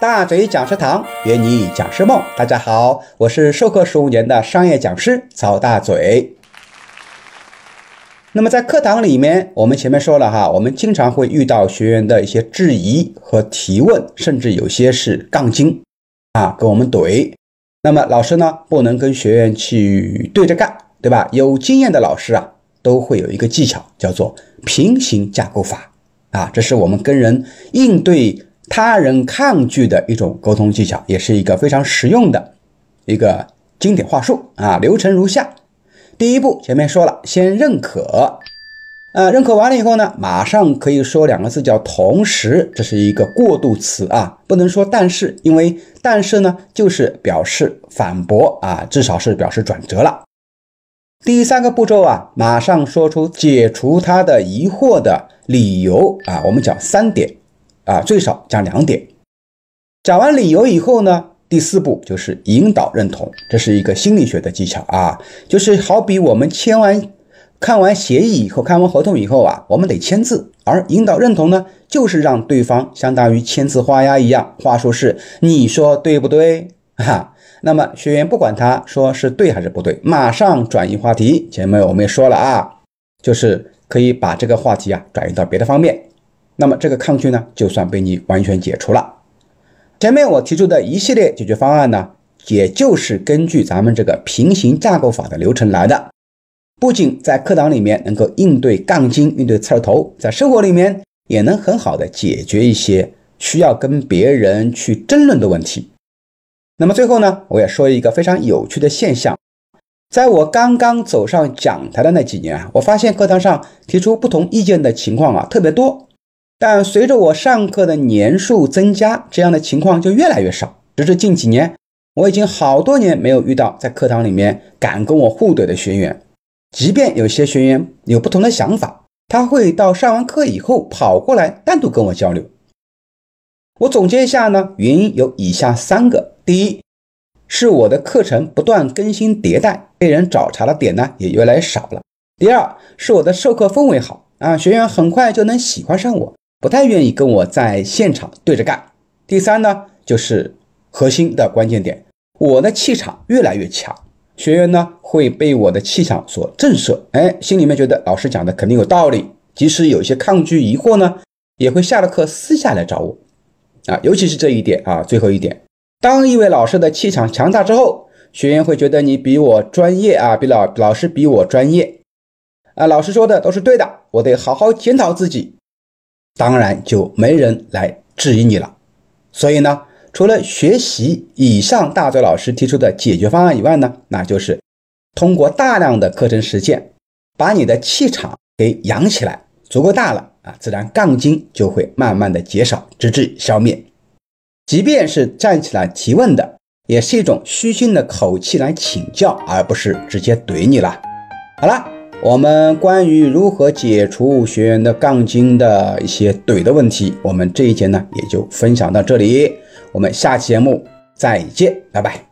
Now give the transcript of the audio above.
大嘴讲师堂约你讲师梦，大家好，我是授课十五年的商业讲师曹大嘴。那么在课堂里面，我们前面说了哈，我们经常会遇到学员的一些质疑和提问，甚至有些是杠精啊，跟我们怼。那么老师呢，不能跟学员去对着干，对吧？有经验的老师啊，都会有一个技巧，叫做平行架构法啊，这是我们跟人应对。他人抗拒的一种沟通技巧，也是一个非常实用的一个经典话术啊。流程如下：第一步，前面说了，先认可，呃，认可完了以后呢，马上可以说两个字叫“同时”，这是一个过渡词啊，不能说“但是”，因为“但是”呢就是表示反驳啊，至少是表示转折了。第三个步骤啊，马上说出解除他的疑惑的理由啊，我们讲三点。啊，最少讲两点。讲完理由以后呢，第四步就是引导认同，这是一个心理学的技巧啊，就是好比我们签完、看完协议以后，看完合同以后啊，我们得签字，而引导认同呢，就是让对方相当于签字画押一样，话术是你说对不对？哈，那么学员不管他说是对还是不对，马上转移话题。前面我们也说了啊，就是可以把这个话题啊转移到别的方面。那么这个抗拒呢，就算被你完全解除了。前面我提出的一系列解决方案呢，也就是根据咱们这个平行架构法的流程来的。不仅在课堂里面能够应对杠精、应对刺儿头，在生活里面也能很好的解决一些需要跟别人去争论的问题。那么最后呢，我也说一个非常有趣的现象，在我刚刚走上讲台的那几年啊，我发现课堂上提出不同意见的情况啊特别多。但随着我上课的年数增加，这样的情况就越来越少。直至近几年，我已经好多年没有遇到在课堂里面敢跟我互怼的学员。即便有些学员有不同的想法，他会到上完课以后跑过来单独跟我交流。我总结一下呢，原因有以下三个：第一，是我的课程不断更新迭代，被人找茬的点呢也越来越少了；第二，是我的授课氛围好啊，学员很快就能喜欢上我。不太愿意跟我在现场对着干。第三呢，就是核心的关键点，我的气场越来越强，学员呢会被我的气场所震慑，哎，心里面觉得老师讲的肯定有道理，即使有些抗拒疑惑呢，也会下了课私下来找我。啊，尤其是这一点啊，最后一点，当一位老师的气场强大之后，学员会觉得你比我专业啊，比老老师比我专业，啊，老师说的都是对的，我得好好检讨自己。当然就没人来质疑你了。所以呢，除了学习以上大嘴老师提出的解决方案以外呢，那就是通过大量的课程实践，把你的气场给养起来，足够大了啊，自然杠精就会慢慢的减少，直至消灭。即便是站起来提问的，也是一种虚心的口气来请教，而不是直接怼你了。好了。我们关于如何解除学员的杠精的一些怼的问题，我们这一节呢也就分享到这里，我们下期节目再见，拜拜。